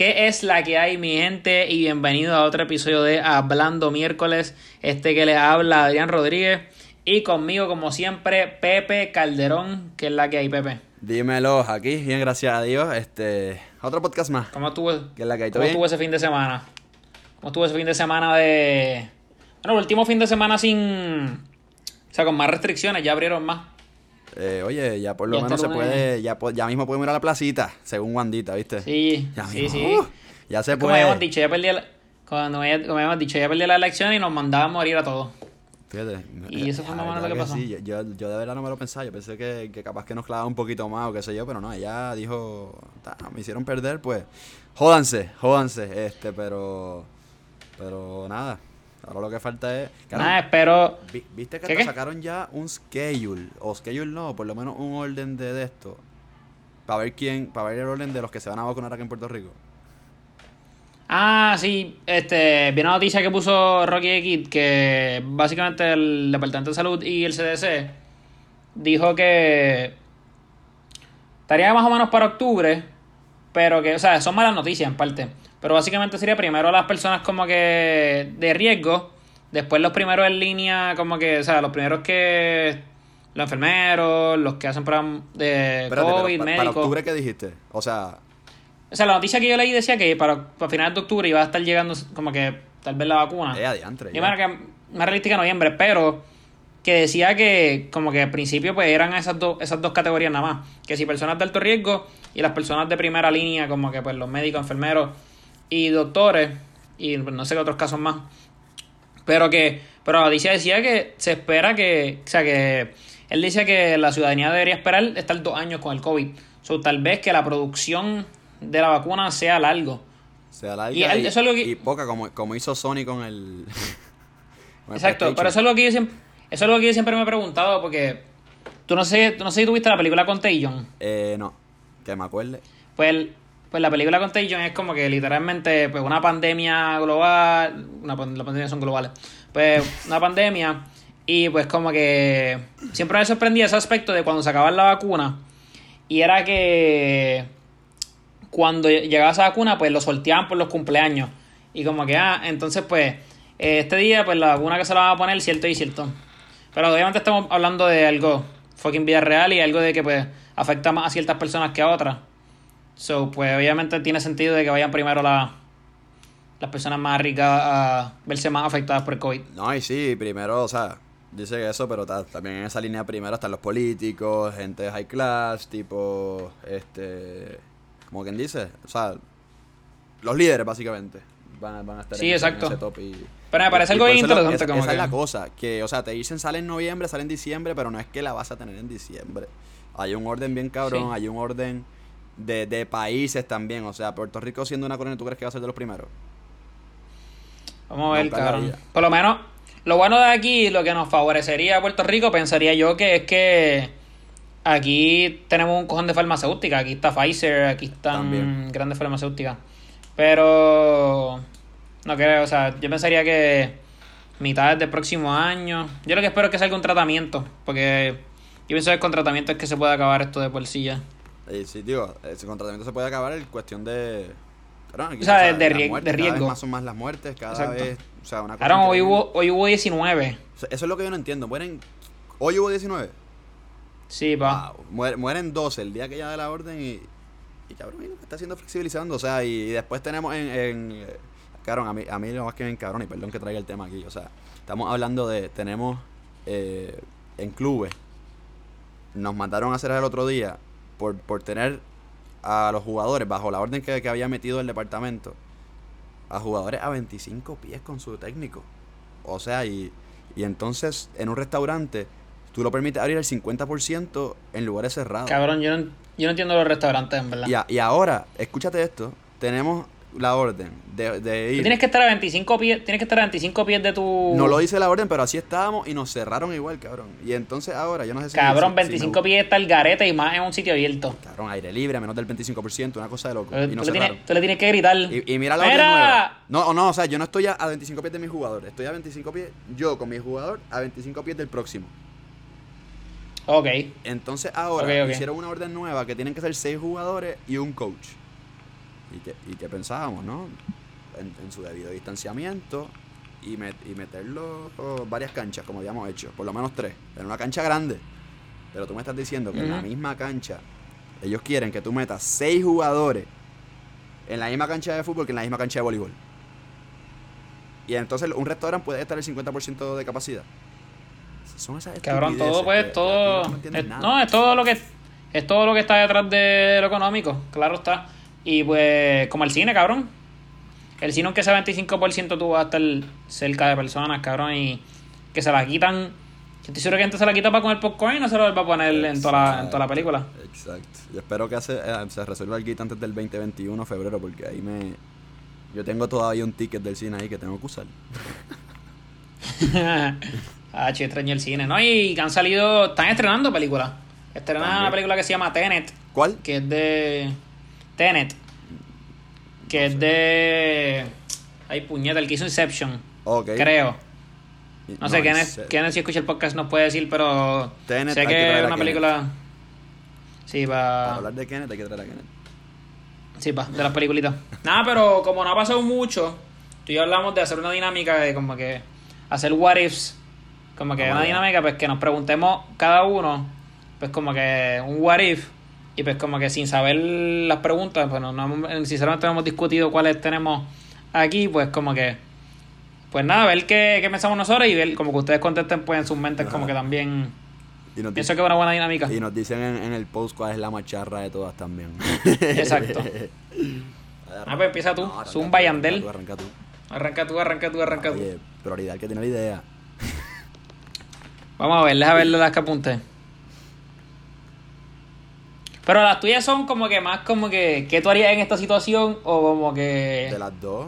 ¿Qué es la que hay, mi gente? Y bienvenido a otro episodio de Hablando Miércoles. Este que les habla Adrián Rodríguez. Y conmigo, como siempre, Pepe Calderón. ¿Qué es la que hay, Pepe? Dímelo, aquí, bien, gracias a Dios. Este, otro podcast más. ¿Cómo estuvo, ¿Qué es la que hay? ¿cómo bien? estuvo ese fin de semana? ¿Cómo estuvo ese fin de semana de. Bueno, el último fin de semana sin. O sea, con más restricciones, ya abrieron más. Eh, oye, ya por lo menos se puede, ya, ya mismo podemos ir a la placita, según Wandita, ¿viste? Sí, Ya sí, mismo. sí. Uh, ya se Como puede. habíamos dicho, ya perdí la- como habíamos dicho, ya perdí la elección y nos mandaba a morir a todos. Fíjate. Y eso fue más o menos lo que pasó. sí, yo, yo de verdad no me lo pensaba. Yo pensé que, que capaz que nos clavaba un poquito más o qué sé yo, pero no, ella dijo, "Ta, me hicieron perder, pues, jódanse, jódanse, este, pero, pero nada. Ahora lo que falta es. Cara, Nada, espero. vi- ¿Viste que ¿Qué, sacaron ya un schedule? O schedule no, por lo menos un orden de, de esto. Para ver quién, para ver el orden de los que se van a vacunar aquí en Puerto Rico. Ah, sí, este, vi una noticia que puso Rocky X que básicamente el Departamento de Salud y el CDC dijo que estaría más o menos para octubre, pero que, o sea, son malas noticias en parte, pero básicamente sería primero las personas como que de riesgo, después los primeros en línea, como que, o sea, los primeros que los enfermeros, los que hacen pruebas de Espérate, COVID, pa- para médicos. octubre, ¿qué dijiste? O sea, O sea, la noticia que yo leí decía que para, para finales de octubre iba a estar llegando como que tal vez la vacuna. eh, adiantre. Yo me que más realística noviembre, pero que decía que como que al principio pues eran esas dos esas dos categorías nada más, que si personas de alto riesgo y las personas de primera línea como que pues los médicos, enfermeros y doctores y pues, no sé qué otros casos más. Pero que pero la noticia decía que se espera que, o sea que él dice que la ciudadanía debería esperar estar dos años con el COVID. So, tal vez que la producción de la vacuna sea largo. sea larga Y eso es lo que- y poca, como, como hizo Sony con el. con el Exacto, pero eso es lo que yo siempre, eso es lo que yo siempre me he preguntado, porque tú no sé, tú no sé si tuviste la película Contagion. Eh, no, que me acuerde. Pues, el- pues la película Contagion es como que literalmente pues una pandemia global, una, las pandemias son globales, pues una pandemia y pues como que siempre me sorprendía ese aspecto de cuando sacaban la vacuna y era que cuando llegaba esa vacuna pues lo sorteaban por los cumpleaños y como que ah, entonces pues este día pues la vacuna que se la van a poner cierto y cierto. Pero obviamente estamos hablando de algo fucking vida real y algo de que pues afecta más a ciertas personas que a otras. So, pues obviamente tiene sentido de que vayan primero la- las personas más ricas a verse más afectadas por el COVID. No, y sí, primero, o sea, dice eso, pero ta- también en esa línea primero están los políticos, gente de high class, tipo, este, como quien dice, o sea, los líderes básicamente van, van a estar Sí, en, ese- en exacto. ese top y... Pero me parece y algo lo- interesante esa, como esa es la cosa, que, o sea, te dicen sale en noviembre, sale en diciembre, pero no es que la vas a tener en diciembre. Hay un orden bien cabrón, Sí. hay un orden de, de países también, o sea, Puerto Rico siendo una colonia, ¿tú crees que va a ser de los primeros? Vamos a ver, cabrón. Por lo menos, lo bueno de aquí, lo que nos favorecería a Puerto Rico, pensaría yo que es que aquí tenemos un cojón de farmacéuticas. Aquí está Pfizer, aquí están También. grandes farmacéuticas. Pero no creo, o sea, yo pensaría que mitad del próximo año. Yo lo que espero es que salga un tratamiento, porque yo pienso que con tratamiento es que se puede acabar esto de por sí ya. Sí, digo, ese contratamiento se puede acabar en cuestión de... Aquí, O sea, de- de las rie- muertes, de Cada riesgo. vez más son más las muertes, cada Exacto. vez... O sea, una cosa Ahora hoy hubo, hoy hubo 19. O sea, eso es lo que yo no entiendo. Mueren... Hoy hubo 19. Sí, pa. Wow. Muer- mueren 12 el día que ya de la orden y... Y cabrón, está siendo flexibilizando. O sea, y, y después tenemos en... en cabrón, a mí, a mí lo más que me cabrón, y perdón que traiga el tema aquí. O sea, estamos hablando de... Tenemos eh, en clubes... Nos mandaron a hacer el otro día por, por tener a los jugadores bajo la orden que, que había metido el departamento a jugadores a 25 pies con su técnico. O sea, y, y entonces en un restaurante tú lo permites abrir el 50% en lugares cerrados. Cabrón, yo no, yo no entiendo los restaurantes, en verdad. Y, a- y ahora, escúchate esto, tenemos la orden de, de Tú ir. tienes que estar a 25 pies, tienes que estar a 25 pies de tu... No lo dice la orden, pero así estábamos y nos cerraron igual, cabrón. Y entonces ahora, yo no sé si... Cabrón, si 25 me- pies está el garete y más en un sitio abierto. Cabrón, aire libre, a menos del 25%, una cosa de loco. Tú, Y nos le cerraron. tienes, tú le tienes que gritar. Y, y mira la orden nueva. No, no, o sea, yo no estoy a, a 25 pies de mi jugador. Estoy a 25 pies, yo con mi jugador, a 25 pies del próximo. Ok. Entonces ahora hicieron una orden nueva que tienen que ser 6 jugadores y un coach. ¿Y qué, y qué pensábamos, no? En, en su debido distanciamiento y, met- y meterlo oh, varias canchas, como habíamos hecho, por lo menos tres, en una cancha grande. Pero tú me estás diciendo que en la misma cancha, ellos quieren que tú metas seis jugadores en la misma cancha de fútbol que en la misma cancha de voleibol. Y entonces un restaurante puede estar el 50% de capacidad. Son esas Cabrón, todo pues, que- todo. no es- no, es todo lo que. Es todo lo que está detrás de lo económico, claro está. Y pues, como el cine, cabrón. El cine, aunque sea 25%, tú vas a estar cerca de personas, cabrón, y que se la quitan. Yo estoy seguro que gente se la quita para comer popcorn y no se lo va a poner en toda, la, en toda la película. Exacto. Yo espero que hace- eh, se resuelva el kit antes del 2021, febrero, porque ahí me... Yo tengo todavía un ticket del cine ahí que tengo que usar. ah, che, extraño el cine, ¿no? Y que han salido. Están estrenando películas. Estrenan una película que se llama Tenet, ¿Cuál? que es de. Tenet. Que es de. Ay, puñeta, el que hizo Inception. Creo. No, sé, Kenneth, sé. Kenneth, si escucha el podcast, nos puede decir, pero. Tenet, sé que que traer es una Kenneth. película. Sí, Para va. hablar de Kenneth hay que traer a Kenneth. Sí, va, de las peliculitas. Nada, pero como no ha pasado mucho, tú y yo hablamos de hacer una dinámica de como que. Hacer what ifs. Como que Vamos una dinámica, pues que nos preguntemos cada uno, pues como que un what if. Y pues como que sin saber las preguntas, pues no, no hemos- sinceramente no hemos discutido cuáles tenemos aquí, pues como que. Pues nada, ver qué, qué pensamos nosotros y ver como que ustedes contesten pues en sus mentes como que también. Y nos, Pienso que es una buena dinámica. y nos dicen en, en el post cuál es la macharra de todas también. Exacto. Ah, pues empieza tú. arranca Zumba y arranca Andel. tú, Arranca tú. Arranca tú, arranca tú, arranca tú. Oye, prioridad que tiene la idea. Vamos a ver, déjame verle las que apunté. Pero las tuyas son como que más como que, ¿qué tú harías en esta situación? O como que... De las dos,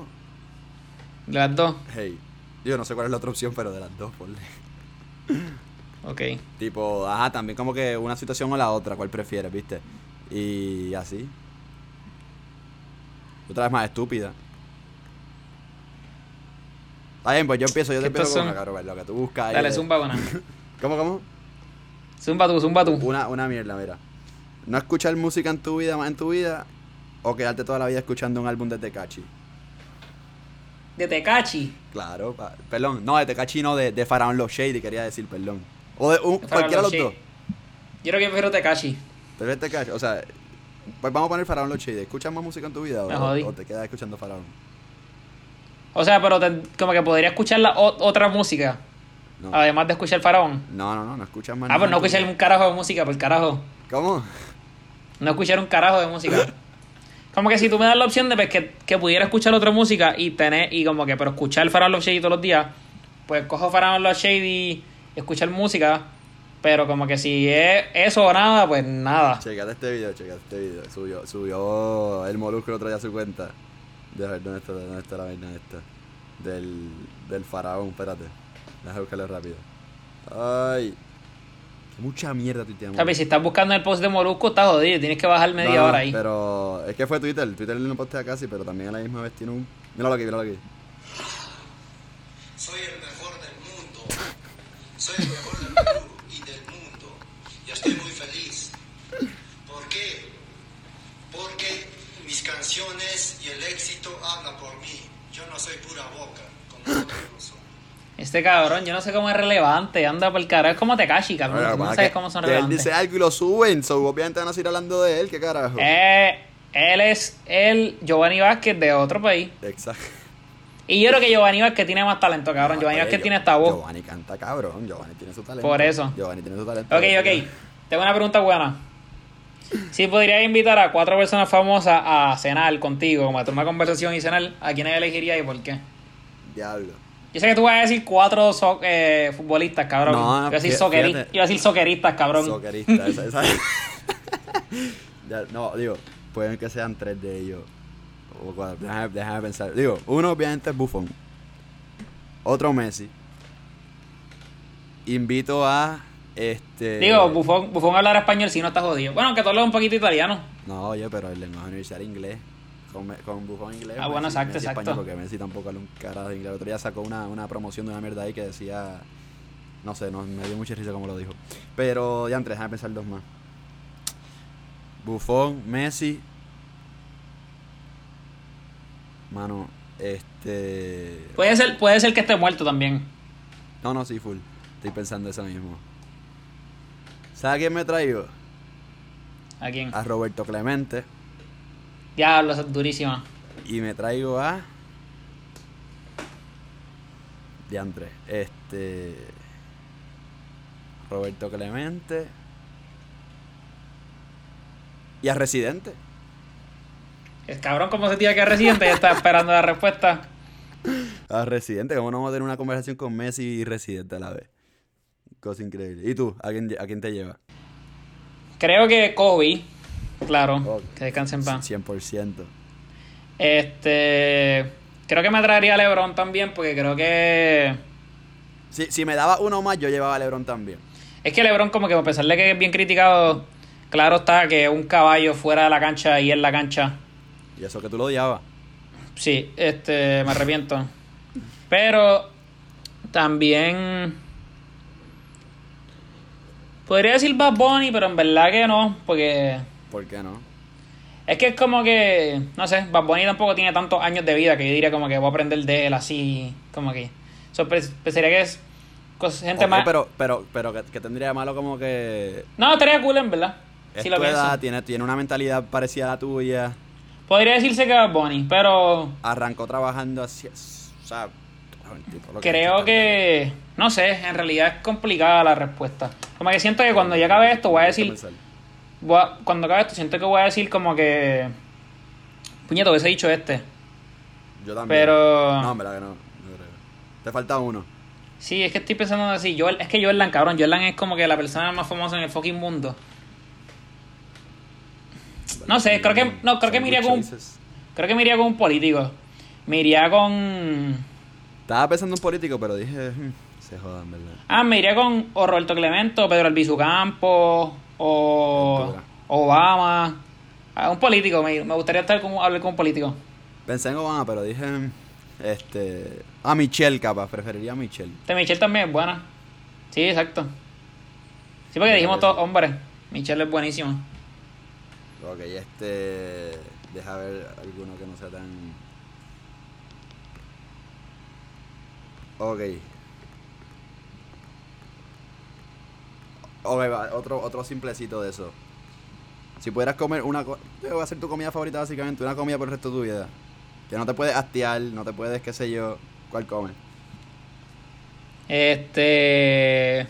de las dos. hey. Yo no sé cuál es la otra opción, pero de las dos, ponle. Ok. Tipo, ajá, también como que una situación o la otra, cuál prefieres, ¿viste? Y así. Otra vez más estúpida. Está bien, pues yo empiezo, yo te ¿Qué empiezo con una, cabrón, lo que tú buscas. Dale, de- zumba una. ¿Cómo, cómo? Zumba tú, zumba tú. Una, una mierda, mira. No escuchar música en tu vida, más en tu vida, o quedarte toda la vida escuchando un álbum de Tecachi. De Tecachi. Claro, pa- perdón, no, de Tecachi no, de, de Faraón Los Shady, quería decir, perdón. O de un, De cualquiera de Los los dos. Yo creo que prefiero Tecachi. Es Tecachi, o sea, pues vamos a poner Faraón Los Shady. ¿Escuchas más música en tu vida o, te quedas escuchando Faraón? O sea, pero te- como que podría escuchar la o- otra música. No. Además de escuchar Faraón. No, no, no, no escuchas más Ah, pues no escuchar un carajo de música, por carajo. ¿Cómo? No escuchar un carajo de música. Como que si tú me das la opción de pues, que, que pudiera escuchar otra música y tener, y como que, pero escuchar Los Shady todos los días, pues cojo Faraón Los Shady escuchar música. Pero como que si es eso o nada, pues nada. Checate este video, checate este video. Subió, subió el Molusco otro día a su cuenta. Deja ver dónde está, dónde está la vaina esta. Del, del faraón, espérate. Déjame buscarlo rápido. Ay. Mucha mierda tuiteamos. ¿Sabes? Si estás buscando el post de Molusco, estás jodido. Tienes que bajar media No, no, hora ahí. Pero es que fue Twitter. Twitter no postea casi, pero también a la misma vez tiene un. Míralo aquí, míralo aquí. Soy el mejor del mundo. Soy el mejor del Perú y del mundo. Y estoy muy feliz. ¿Por qué? Porque mis canciones y el éxito hablan por mí. Yo no soy pura boca, como otros lo son. Este cabrón, yo no sé cómo es relevante. Anda por el carajo. Es como Tekashi, cabrón. Tú no sabes cómo son que Él relevantes. dice algo y lo suben. So, obviamente van a seguir hablando de él. ¿Qué carajo? Eh, él es el Giovanni Vázquez de otro país. Exacto. Y yo creo que Giovanni Vázquez tiene más talento, cabrón. Giovanni Oye, Vázquez tiene esta voz. Giovanni canta cabrón. Giovanni tiene su talento. Por eso. Giovanni tiene su talento. Ok, ok. Tengo una pregunta buena. Si podrías invitar a cuatro personas famosas a cenar contigo, como a tomar conversación y cenar, ¿a quiénes elegirías y por qué? Diablo. Yo sé que tú vas a decir cuatro so- eh, futbolistas, cabrón. No, iba, a decir fí- soqueri- fíjate. iba a decir soqueristas, cabrón. Soquerista, esa, esa. Ya, no, digo, pueden que sean tres de ellos. O cuatro. Déjame, déjame pensar. Digo, uno obviamente es Buffon. Otro Messi. Invito a este. Digo, Bufón, Bufón hablar español si no está jodido. Bueno, aunque tú hablas un poquito italiano. No, oye, pero el lenguaje universal inglés. Con, Buffon inglés. Ah, bueno, Messi- exacto, Messi exacto. español, porque Messi tampoco habla un carajo de inglés. El otro día sacó una, una promoción de una mierda ahí que decía. No sé, no, me dio mucha risa como lo dijo. Pero ya entre, déjame pensar dos más. Buffon, Messi. Mano, este. Puede ser, puede ser que esté muerto también. No, no, sí, full. Estoy pensando eso mismo. ¿Sabes a quién me traigo? ¿A quién? A Roberto Clemente. Diablo, esa es durísima. Y me traigo a. Diantre. Este. Roberto Clemente. Y a Residente. El cabrón, como se tira que es residente, ya está esperando la respuesta. A Residente. ¿Cómo no vamos a tener una conversación con Messi y Residente a la vez? Cosa increíble. ¿Y tú? ¿A quién, a quién te lleva? Creo que Kobe, claro, que descanse en paz. 100%. Este. Creo que me traería a LeBron también, porque creo que. Si, si me daba uno más, yo llevaba a LeBron también. Es que LeBron, como que a pesar de que es bien criticado, claro está que es un caballo fuera de la cancha y en la cancha. Y eso que tú lo odiabas. Sí, este, me arrepiento. Pero también podría decir Bad Bunny, pero en verdad que no, porque ¿Por qué no? es que es como que, no sé, Bad Bunny tampoco tiene tantos años de vida que yo diría como que voy a aprender de él así, como que. So, pues, pensaría que es gente Ok, más. pero, pero, pero que, que tendría de malo como que No, estaría cool en verdad. es Si tu lo edad, tiene, tiene una mentalidad parecida a la tuya. Podría decirse que Bad Bunny, pero Arrancó trabajando así. O sea, tipo Creo que, no sé, en realidad es complicada la respuesta. Como que siento que cuando ya acabe esto voy a decir, a- cuando acabe esto siento que voy a decir como que, puñeto, hubiese dicho este. Yo también. Pero- No, en verdad que no. no creo. Te falta uno. Sí, es que estoy pensando así, Joel, es que Jordan, cabrón, Jordan es como que la persona más famosa en el fucking mundo. No sé, creo que, no, creo que me iría con, Choices. creo que me iría con un político. Me iría con, Estaba pensando en un político, pero dije, "Hmm, se jodan, ¿verdad? Ah, me iría con o Roberto Clemente, o Pedro Albizu Campos, o. Obama. Ah, un político, me, me gustaría estar con, hablar con un político. Pensé en Obama, pero dije, "Hmm, este. A Michelle, capaz. Preferiría a Michelle. Este Michelle también es buena. Sí, exacto. Sí, porque dijimos todos hombres. Michelle es buenísimo. Ok, este. Deja ver alguno que no sea tan. Ok. Ok, va, otro, otro simplecito de eso. Si pudieras comer una cosa. Va a ser tu comida favorita, básicamente. Una comida por el resto de tu vida. Que no te puedes hastiar, no te puedes, qué sé yo. ¿Cuál comes? Este.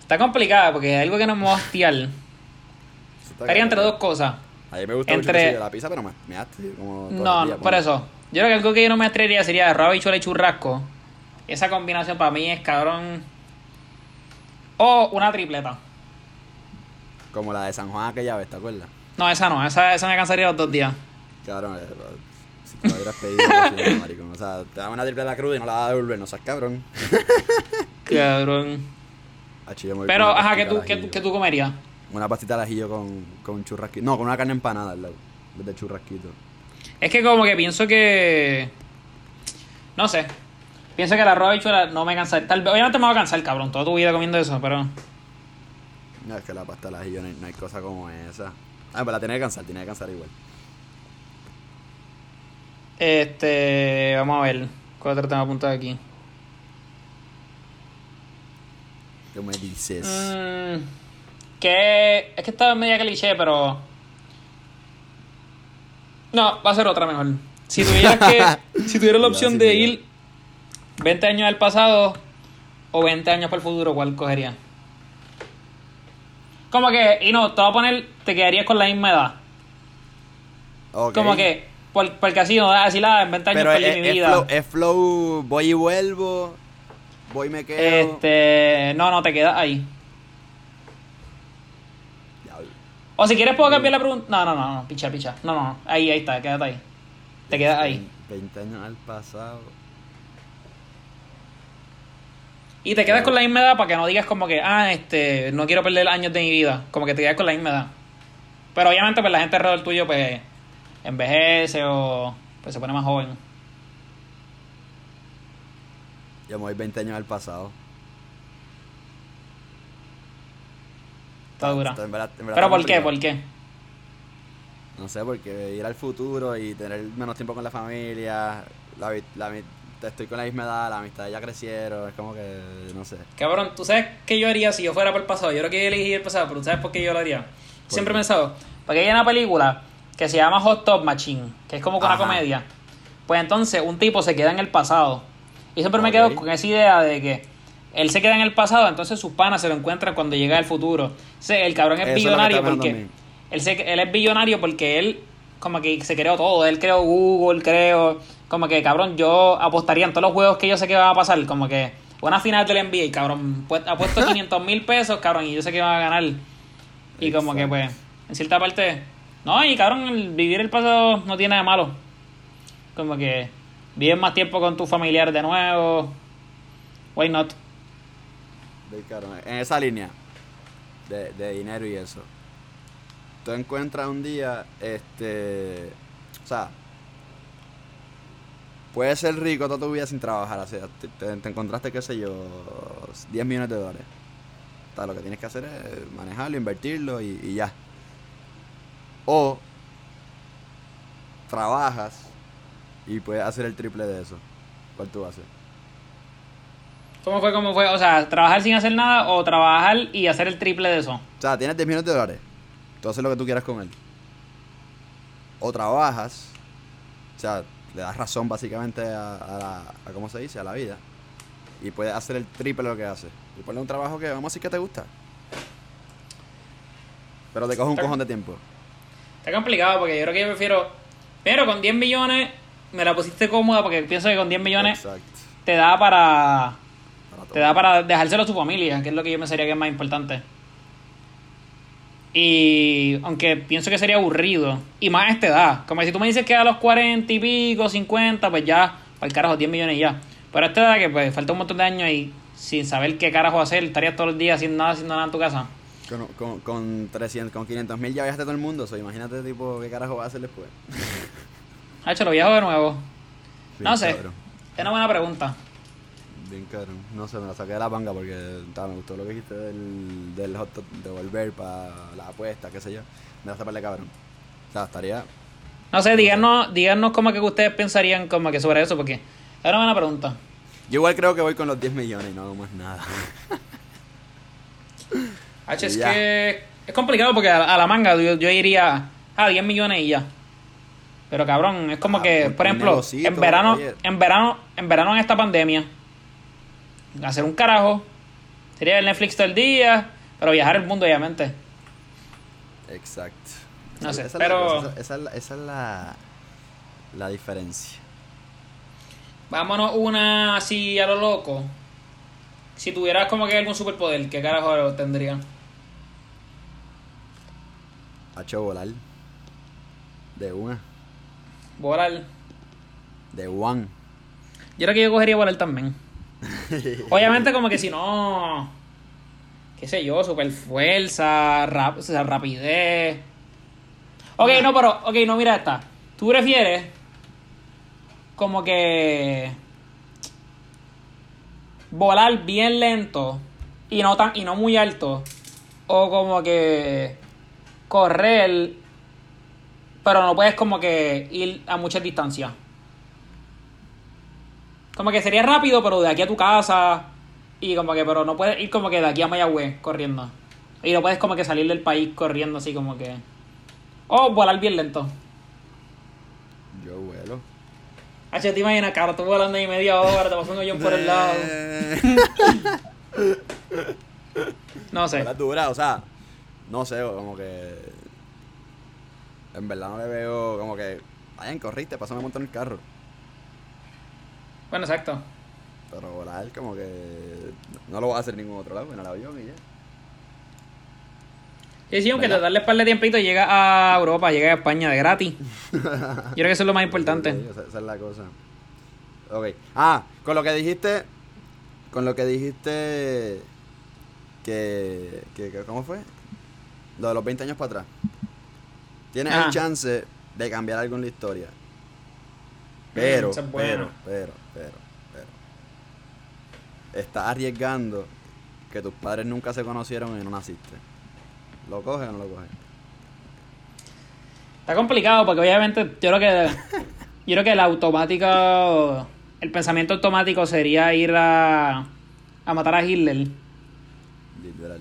Está complicada porque es algo que no me va a está Estaría entre dos cosas. A mí me gusta entre- mucho la pizza, pero me, me hastio como. No, días, por ponle. eso. Yo creo que algo que yo no me atrevería sería arroz, habichuela y churrasco. Esa combinación para mí es cabrón. O una tripleta. Como la de San Juan aquella vez, ¿te acuerdas? No, esa no. Esa, esa me cansaría los dos días. Cabrón, eh, si te lo hubieras pedido, cocina, maricón. O sea, te dan una triple cruda y no la vas a devolver, no seas cabrón. Cabrón. Pero, ajá, ¿qué tú, qué, qué tú comerías? Una pastita al ajillo con, con churrasquito. No, con una carne empanada al lado. De churrasquito. Es que como que pienso que... No sé. Pienso que la arroz habichuela no me cansa. Tal vez, obviamente me va a cansar, cabrón, toda tu vida comiendo eso, pero... No, es que la pasta al ajillo no hay, no hay cosa como esa. Ah, pero la tiene que cansar, tiene que cansar igual. Este... Vamos a ver. ¿Cuál otro tema apuntado aquí? ¿Qué me dices? Mm, que es que estaba media cliché, pero no, va a ser otra mejor. Si tuvieras que si tuvieras la opción de ir 20 años al pasado o 20 años para el futuro, ¿cuál cogerías? Como que, y no, te voy a poner, te quedarías con la misma edad. Como que, por- porque así no da decir, ah, en 20 años Pero es, perdí mi es vida. flow, es flow, voy y vuelvo. Voy y me quedo. Este, no, no, te quedas ahí. O si quieres puedo cambiar la pregunta. No, no, no, no, picha, picha. No, no, no. Ahí, ahí está, quédate ahí. Te quedas ahí. 20 años al pasado. Y te quedas con la misma edad para que no digas como que, ah, este, no quiero perder años de mi vida. Como que te quedas con la misma edad. Pero obviamente, pues la gente alrededor tuyo, pues, envejece o pues se pone más joven. Yo me voy 20 años al pasado. Está dura. Esto en verdad- en verdad Pero ¿por qué? ¿Por qué? No sé, porque ir al futuro y tener menos tiempo con la familia, la, la estoy con la misma edad, la amistad ya crecieron, es como que, no sé. Cabrón, ¿tú sabes qué yo haría si yo fuera por el pasado? Yo creo que yo elegí el pasado, pero ¿tú sabes por qué yo lo haría? Siempre he pensado, porque hay una película que se llama Hot Top Machine, que es como que una Ajá. comedia. Pues entonces un tipo se queda en el pasado. Y siempre me quedo con esa idea de que él se queda en el pasado, entonces sus panas se lo encuentran cuando llega el futuro. Ese- el cabrón es Eso billonario porque... Él, se, él es billonario porque él como que se creó todo. Él creó Google, creó... Como que, cabrón, yo apostaría en todos los juegos que yo sé que van a pasar. Como que una final del NBA, cabrón. pu- Apuesto 500 mil pesos, cabrón, y yo sé que van a ganar. Y como que, pues, en cierta parte... No, y cabrón, vivir el pasado no tiene nada de malo. Como que vives más tiempo con tus familiares de nuevo. Why not? En esa línea de, de dinero y eso. Tú encuentras un día, este. O sea. Puedes ser rico toda tu vida sin trabajar. O sea, te, te- te encontraste, qué sé yo, 10 millones de dólares. O sea, lo que tienes que hacer es manejarlo, invertirlo y, y ya. O trabajas y puedes hacer el triple de eso. ¿Cuál tú haces? ¿Cómo fue? ¿Cómo fue? O sea, trabajar sin hacer nada o trabajar y hacer el triple de eso. O sea, tienes 10 millones de dólares. Tú haces lo que tú quieras con él. O trabajas. O sea, le das razón básicamente a, a la, a ¿cómo se dice? A la vida. Y puedes hacer el triple de lo que haces. Y ponle un trabajo que vamos a decir que te gusta. Pero te coge un Está- cojón de tiempo. Está complicado porque yo creo que yo prefiero. Pero con 10 millones me la pusiste cómoda porque pienso que con 10 millones Exacto. te da para. Para. Te da para dejárselo a tu familia, que es lo que yo pensaría que es más importante. Y aunque pienso que sería aburrido, y más a esta edad, como si tú me dices que a los 40 y pico, 50, pues ya, para el carajo, 10 millones y ya. Pero a esta edad que pues falta un montón de años y sin saber qué carajo hacer, estarías todos los días haciendo nada, haciendo nada en tu casa. Con, con, con 300, con 500 mil ya viajaste todo el mundo. So, imagínate, tipo, qué carajo vas a hacer después. Ha hecho lo viajo de nuevo. no sé, cabrón. es una buena pregunta. Bien cabrón. No sé, me la saqué de la manga porque me gustó lo que dijiste del, del hot de volver para la apuesta, qué sé yo. Me la saqué de cabrón. O sea, estaría. No sé, díganos, díganos como que ustedes pensarían como que sobre eso, porque es una buena pregunta. Yo igual creo que voy con los 10 millones y no hago más nada. H, es Ya. que es complicado porque a, a la manga yo, yo iría a 10 millones y ya. Pero cabrón, es como Ah, que, por ejemplo, negocito, en verano, oye. en verano, en verano en esta pandemia, hacer un carajo, sería el Netflix todo el día, pero viajar el mundo obviamente. Exacto. No sé, Esa es la pero- cosa, Esa, esa es la, esa es la, la diferencia. Vámonos una así a lo loco. Si tuvieras como que algún superpoder, ¿qué carajo tendría? Ha hecho volar. De una. Volar. De one. Yo creo que yo cogería volar también. Obviamente como que si no... Qué sé yo, super fuerza, rap, o rapidez. Ok, no, pero... Ok, no, mira esta. ¿Tú prefieres como que... Volar bien lento y no tan y no muy alto o como que correr pero no puedes como que ir a muchas distancias como que sería rápido, pero de aquí a tu casa. Y como que, pero no puedes ir como que de aquí a Mayagüez corriendo. Y no puedes como que salir del país corriendo así como que. O volar bien lento. Yo vuelo. H, te imaginas, cabrón, tú volando ahí media hora, te pasó un hoyón por el lado. No sé. Volar dura, o sea, no sé, como que. En verdad no le veo como que. Vayan, corriste, pásame a montar el carro. Bueno, exacto. Pero volar como que. No lo voy a hacer en ningún otro lado, en el avión y ya. Y sí, aunque te darle par de tiempito, llega a Europa, llega a España de gratis. Yo creo que eso es lo más importante. Sí, esa, esa es la cosa. Ok. Ah, con lo que dijiste. Con lo que dijiste. Que, que, que- ¿Cómo fue? Lo de los 20 años para atrás. Tienes Ah. el chance de cambiar algo en la historia. Pero, es pero, buena. pero, pero, pero. Estás arriesgando que tus padres nunca se conocieron y no naciste. ¿Lo coges o no lo coges? Está complicado porque obviamente yo creo que yo creo que el automático el pensamiento automático sería ir a a matar a Hitler. Literal.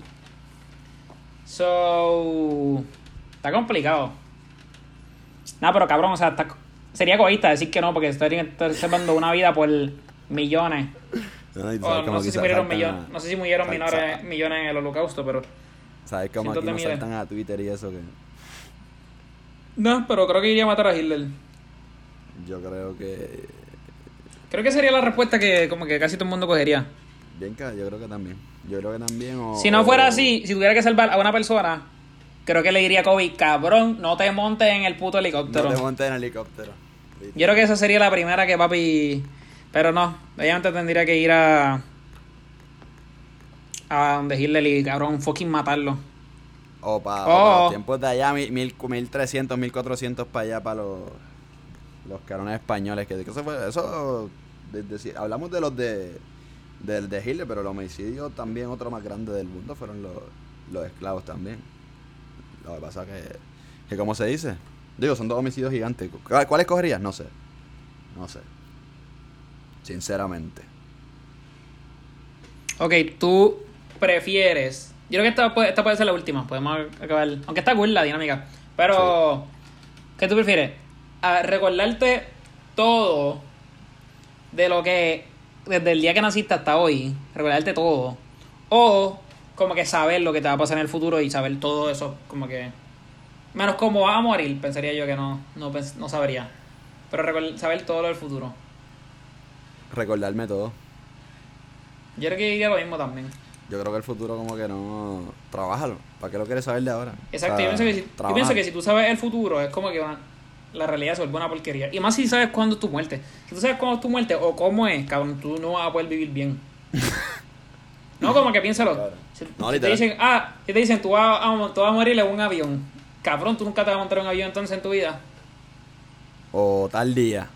So está complicado. No, pero cabrón, o sea, está- sería egoísta decir que no porque estaría estar salvando una vida por millones. No, O no sé si murieron millones, no sé si murieron millones en el holocausto, pero ¿Sabes cómo aquí miles. saltan a Twitter y eso? que no, pero creo que iría a matar a Hitler. Yo creo que... Creo que sería la respuesta que como que casi todo el mundo cogería. Bien, yo creo que también. Yo creo que también. O, Si no fuera o- así, si tuviera que salvar a una persona, creo que le diría a Kobe, cabrón, no te montes en el puto helicóptero. No te montes en helicóptero. Yo creo que esa sería la primera que papi... Pero no, obviamente tendría que ir a... A donde Hitler y cabrón, fucking matarlo. O para Oh. los tiempos de allá, mil, mil, 1300, 1400 para allá, para los, los carones españoles. Que, que eso fue, hablamos de los de, del de Hitler, pero los homicidios también, otro más grande del mundo, fueron los, los esclavos también. Lo que pasa que, que como se dice, digo, son dos homicidios gigantes. ¿Cuál, escogerías? No sé. No sé. Sinceramente. Ok, tú prefieres. Yo creo que esta puede, esta puede ser la última. Podemos acabar. Aunque está cool la dinámica. Pero. ¿Qué tú prefieres? A recordarte todo de lo que. Desde el día que naciste hasta hoy. Recordarte todo. O como que saber lo que te va a pasar en el futuro y saber todo eso. Como que. Menos cómo vas a morir, pensaría yo que no, no, no sabría. Pero saber todo lo del futuro. Recordarme todo. Yo creo que diría lo mismo también. Yo creo que el futuro como que no... Trabájalo. ¿Para qué lo quieres saber de ahora? Exacto, O sea, yo, pienso que si, yo trabaja. pienso que si tú sabes el futuro, es como que una- la realidad se vuelve una porquería. Y más si sabes cuándo es tu muerte. Si tú sabes cuándo es tu muerte o cómo es, cabrón, tú no vas a poder vivir bien. no, como que piénsalo. Claro. Si, No, si te dicen, ah, si te dicen, tú vas, a, tú vas a morir en un avión. Cabrón, tú nunca te vas a montar un avión entonces en tu vida. O tal día.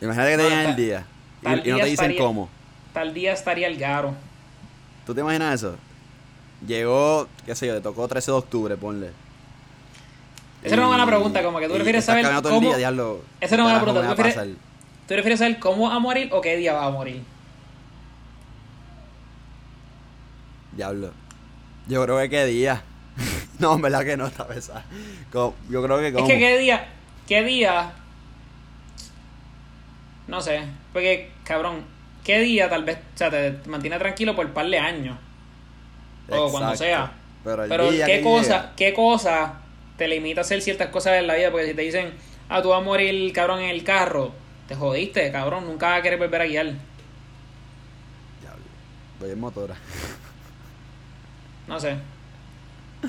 Imagínate que te digan el día. Y, no te dicen estaría- cómo. Tal día estaría el garo. ¿Tú te imaginas eso? Llegó, qué sé yo, te tocó 13 de octubre, ponle. Esa era una buena pregunta, como que tú prefieres saber cómo- día, diablo. Esa era una carajo pregunta, va ¿tú prefieres-? ¿Tú prefieres saber cómo vas a morir o qué día vas a morir? Diablo. Yo creo que qué día. no, en verdad que no, está pesada. Yo creo que como. Es que qué día, qué día, no sé, porque cabrón, qué día tal vez, o sea, te, mantiene tranquilo por un par de años, o cuando sea. Pero, el qué cosa, llega- qué cosa te limita a hacer ciertas cosas en la vida, porque si te dicen, ah, tú vas a morir, cabrón, en el carro, te jodiste, cabrón, nunca vas a querer volver a guiar. Diablo. Voy en motora. No sé.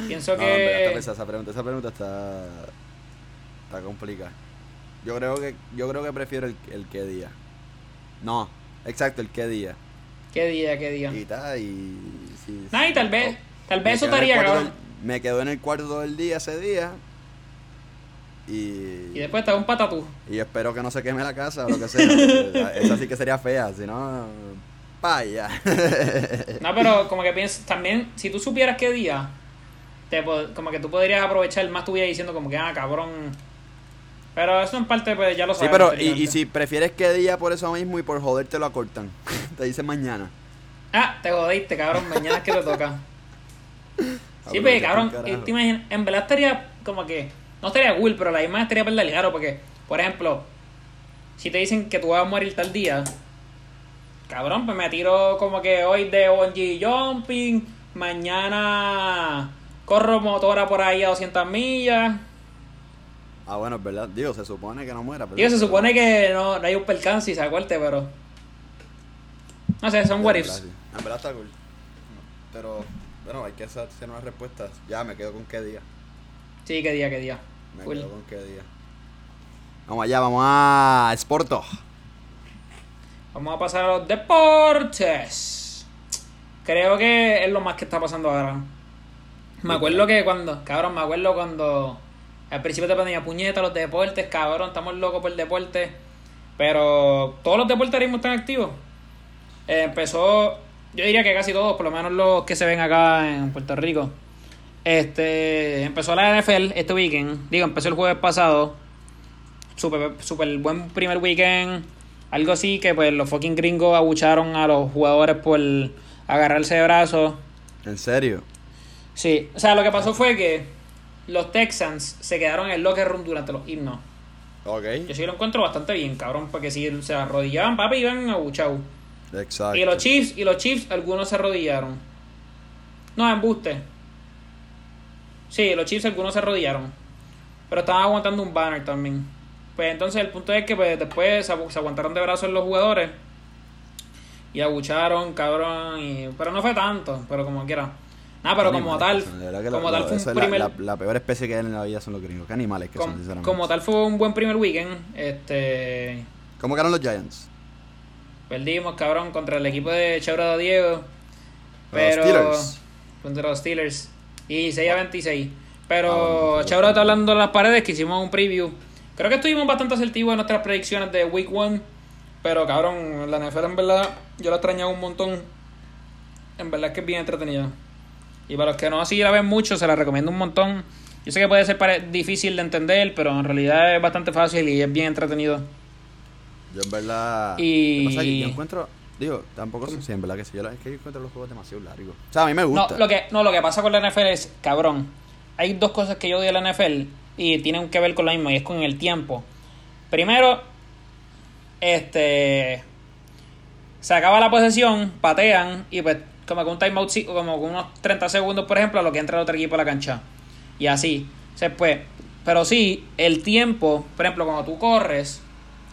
Pienso No, está que... pesada esa pregunta. Esa pregunta está. Está complicada. Yo creo que, yo creo que prefiero el, el qué día. No, exacto, el qué día. ¿Qué día, qué día? Y está, y. sí, Nah, y sí. tal vez, Oh, tal vez eso estaría, cabrón. me quedo en el cuarto todo el día ese día. Y. Y después te da un patatú. Y espero que no se queme la casa o lo que sea. Esa sí que sería fea, si no. Vaya. No, pero como que piensas, también, si tú supieras qué día, te, como que tú podrías aprovechar más tu vida diciendo como que, ah, cabrón. Pero eso en parte, pues ya lo Sí, sabes. pero y, y si prefieres qué día por eso mismo y por joder te lo acortan. te dicen mañana. Ah, te jodiste, cabrón, mañana es que te toca. Sí, Aprovecha pues, cabrón, te imaginas, en verdad estaría como que, no estaría cool, pero la misma estaría el garo, porque, por ejemplo, si te dicen que tú vas a morir tal día, cabrón, pues me tiro como que hoy de bungee jumping, mañana corro motora por ahí a 200 millas. Ah, bueno, es verdad. Digo, se supone que no muera. pero- Digo, se supone que no, no hay un percance y se acuerde, pero... No sé, son what En ifs. En verdad está cool. Pero, bueno, hay que hacer unas respuestas. Ya, me quedo con qué día. Sí, qué día, qué día. Me Cool. quedo con qué día. Vamos allá, vamos a Sporto. Vamos a pasar a los deportes. Creo que es lo más que está pasando ahora. Me acuerdo que cuando, cabrón, me acuerdo cuando al principio de pandemia, puñeta, los deportes, cabrón, estamos locos por el deporte. Pero todos los deportes están activos. Eh, empezó, yo diría que casi todos, por lo menos los que se ven acá en Puerto Rico. Este, empezó la NFL este weekend. Digo, empezó el jueves pasado. Super, super buen primer weekend. Algo así que pues los fucking gringos abucharon a los jugadores por agarrarse de brazos. ¿En serio? Sí, o sea, lo que pasó fue que los Texans se quedaron en el locker room durante los himnos. Ok. Yo sí lo encuentro bastante bien, cabrón, porque si se arrodillaban, papi, iban abuchados. Exacto. Y los Chiefs, y los Chiefs, algunos se arrodillaron. No, embuste. Sí, los Chiefs, algunos se arrodillaron. Pero estaban aguantando un banner también. Pues entonces el punto es que pues, después se, agu- se aguantaron de brazos los jugadores. Y abucharon, cabrón. Y... Pero no fue tanto, pero como quiera. Nada, pero como tal, que como tal fue un la- primer... La, la peor especie que hay en la vida son los gringos. Qué animales que com- son, sinceramente. como tal fue un buen primer weekend. Este... ¿Cómo quedaron los Giants? Perdimos, cabrón, contra el equipo de Chaurado Diego. Los Pero. Steelers. Contra los Steelers. Y 6 a 26. Ah, Pero bueno, Chaurado está hablando de las paredes que hicimos un preview. Creo que estuvimos bastante asertivos en nuestras predicciones de Week 1. Pero cabrón, la NFL en verdad, yo la extrañaba un montón. En verdad es que es bien entretenida. Y para los que no así la ven mucho, se la recomiendo un montón. Yo sé que puede ser difícil de entender, pero en realidad es bastante fácil y es bien entretenido. Yo en verdad. Y- Lo que pasa es que yo encuentro. Digo, tampoco sé. Sí, en verdad que sí. Yo, es que yo encuentro los juegos demasiado largos. O sea, a mí me No gusta. lo, que, no, lo que pasa con la NFL es, cabrón, hay dos cosas que yo odio de la NFL y tienen que ver con lo mismo y es con el tiempo. Primero, este, se acaba la posesión, patean y pues como con un timeout, como con unos 30 segundos, por ejemplo, a lo que entra el otro equipo a la cancha. Y así. O sea, pues, pero sí, el tiempo, por ejemplo, cuando tú corres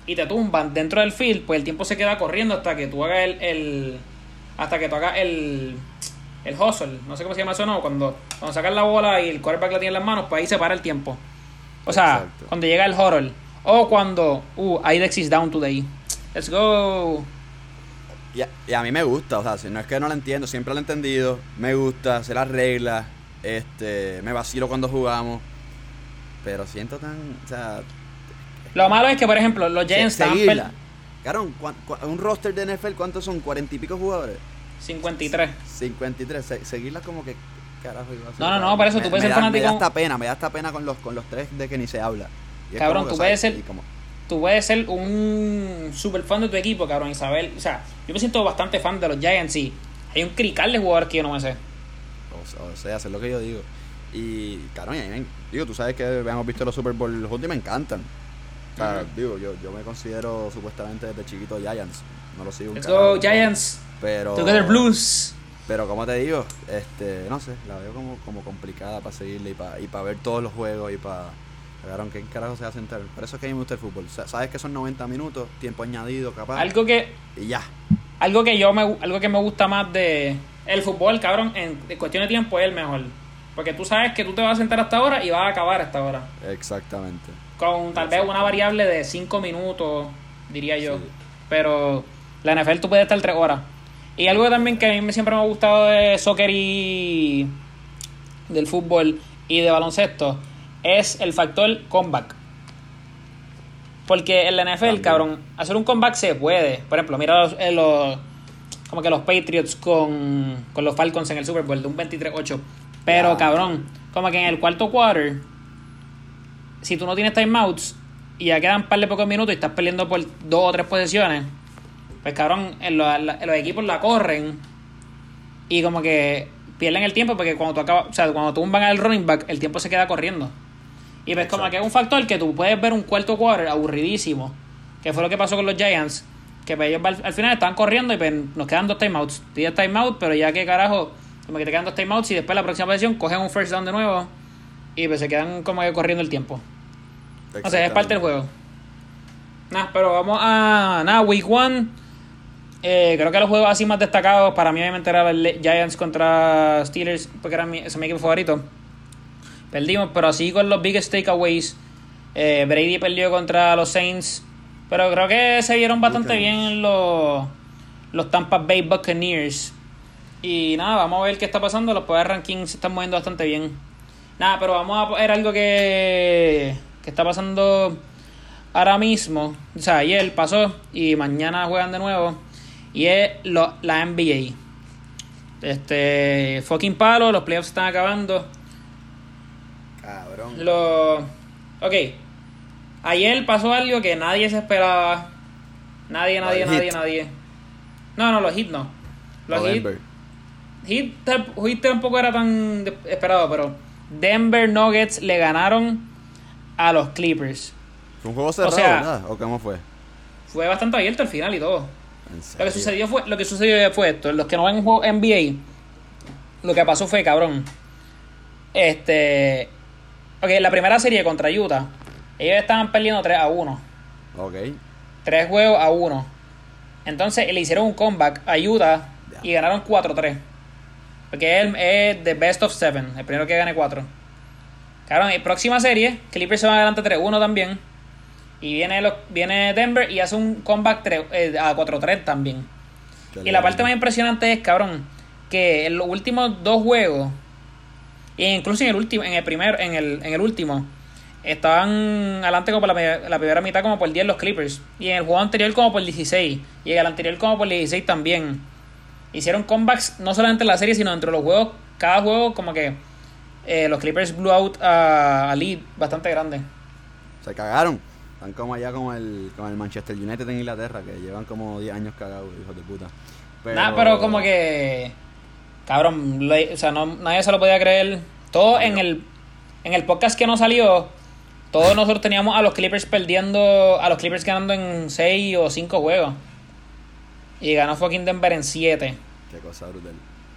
y te tumban dentro del field, pues el tiempo se queda corriendo hasta que tú hagas el, el hasta que tú hagas el el hustle, no sé cómo se llama eso, no, cuando, cuando sacas la bola y el quarterback la tiene en las manos, pues ahí se para el tiempo. O sea, Exacto. cuando llega el huddle. O cuando, uh, IDEX is down today. Let's go. Y a, y a mí me gusta, o sea, si no es que no lo entiendo, siempre lo he entendido. Me gusta, sé las reglas. Este, me vacilo cuando jugamos. Pero siento tan. O sea. Lo malo es que, por ejemplo, los Giants ¿cuán- cuán- un roster de NFL, ¿cuántos son? ¿Cuarenta y pico jugadores? 53. 53. Se- seguirla como que. Carajo, iba a ser No, no, no, por eso Me- tú puedes ser da- Me fanático- da esta pena, me da esta pena con los, con los tres de que ni se habla. Y Cabrón, tú sea, puedes ser- como- Tú puedes ser un super fan de tu equipo, cabrón, Isabel. O sea, yo me siento bastante fan de los Giants y hay un crical de jugadores que yo no me sé. O sea, o sea, hacer lo que yo digo. Y, cabrón, me- digo, tú sabes que hemos visto los Super Bowl juntos y me encantan. O sea, digo, yo, yo me considero supuestamente desde chiquito Giants. No lo sigo. Let's go, Giants. Pero, Together Blues. pero como te digo, este, no sé, la veo como, como complicada para seguirle y para y para ver todos los juegos y para... Cabrón, ¿qué carajo se va a sentar? Por eso es que a mí me gusta el fútbol. Sa- Sabes que son 90 minutos, tiempo añadido, capaz. Algo que Y ya. algo que yo me algo que me gusta más de el fútbol, cabrón, en, en cuestión de tiempo es el mejor. Porque tú sabes que tú te vas a sentar hasta ahora y vas a acabar hasta ahora. Exactamente. Con tal vez una variable de 5 minutos, diría yo. Sí. Pero la NFL tú puedes estar 3 horas. Y algo también que a mí siempre me ha gustado de soccer y del fútbol y de baloncesto es el factor comeback. Porque en la NFL, También. cabrón, hacer un comeback se puede. Por ejemplo, mira los, eh, los- como que los Patriots con, con los Falcons en el Super Bowl de un 23-8. Pero, cabrón, como que en el cuarto quarter, si tú no tienes timeouts y ya quedan un par de pocos minutos y estás peleando por dos o tres posiciones, pues cabrón, en los, en los equipos la corren y como que pierden el tiempo porque cuando tú acabas, o sea, cuando tú van al running back, el tiempo se queda corriendo. Y ves como que es un factor que tú puedes ver un cuarto quarter aburridísimo, que fue lo que pasó con los Giants, que pues, ellos al, al final estaban corriendo y pues, nos quedan dos timeouts. Tienes timeout, pero ya que carajo, como que te quedan dos timeouts y después la próxima posición cogen un first down de nuevo y pues se quedan como que corriendo el tiempo. O sea, es parte del juego. Nada, pero vamos a. Nada, Week 1. creo que los juegos así más destacados para mí obviamente era el Giants contra Steelers, porque era mi, ese es mi equipo favorito. Perdimos, pero así con los biggest takeaways. eh, Brady perdió contra los Saints. Pero creo que se vieron bastante bien los, los Tampa Bay Buccaneers. Y nada, vamos a ver qué está pasando. Los power rankings se están moviendo bastante bien. Nada, pero vamos a ver algo que, que está pasando ahora mismo. O sea, ayer pasó y mañana juegan de nuevo. Y es lo- la NBA. Este, fucking palo, los playoffs están acabando. Cabrón. Lo. Ok. Ayer pasó algo que nadie se esperaba. Nadie, nadie, nadie, nadie. No, no, los hits no. Los O hits. Tal- Heat tampoco era tan esperado, pero Denver Nuggets le ganaron a los Clippers. Fue un juego cerrado, sea- ¿verdad? ¿O cómo fue? Fue bastante abierto al final y todo. ¿En Lo que sucedió fue, lo que sucedió fue esto. Los que no ven un juego NBA, lo que pasó fue, cabrón. Este. Ok, la primera serie contra Utah, ellos estaban perdiendo 3 a 1. Ok. Tres juegos a 1. Entonces le hicieron un comeback a Utah y Ya. ganaron 4-3. Porque es, el- es the best of seven, el primero que gane 4. Cabrón, en próxima serie, Clippers se van adelante 3-1 también. Y viene, los, viene Denver y hace un comeback tres- eh, a 4-3 también. Qué Y la parte más impresionante es, cabrón, que en los últimos dos juegos, e incluso en el último, en el primero, en el, en el último, estaban adelante como por la, me- la primera mitad como por 10 los Clippers. Y en el juego anterior como por 16. Y en el anterior como por 16 también. Hicieron comebacks no solamente en la serie, sino dentro de los juegos. Cada juego como que eh, los Clippers blew out a, a lead bastante grande. Se cagaron. Están como allá con el, con el Manchester United en Inglaterra, que llevan como 10 años cagados, hijos de puta. Pero, Nah, pero como que. Cabrón, le- o sea, no, nadie se lo podía creer. Todo en el, en el podcast que no salió, todos nosotros teníamos a los Clippers perdiendo, a los Clippers ganando en 6 o 5 juegos. Y ganó fucking Denver en 7. Qué cosa brutal.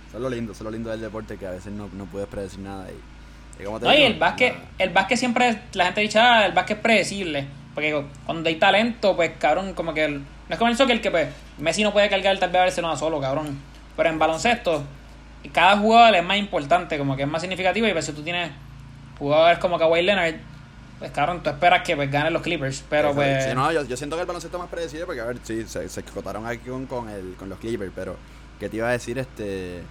Eso es lo lindo, eso es lo lindo del deporte, que a veces no, no puedes predecir nada. Y, y como te No, y el básquet, el básquet siempre, la gente dice, ah, el básquet es predecible. Porque cuando hay talento, pues cabrón, como que el- no es como el soccer que pues Messi no puede cargar tal vez a Barcelona solo, cabrón. Pero en baloncesto, cada jugador es más importante, como que es más significativo. Y pues si tú tienes jugadores como Kawhi Leonard, pues cabrón, tú esperas que pues ganen los Clippers. Pero pues. sí, no, yo, yo siento que el baloncesto es más predecible porque, a ver, sí, se, se escotaron aquí con, con, el, con los Clippers, pero ¿qué te iba a decir? este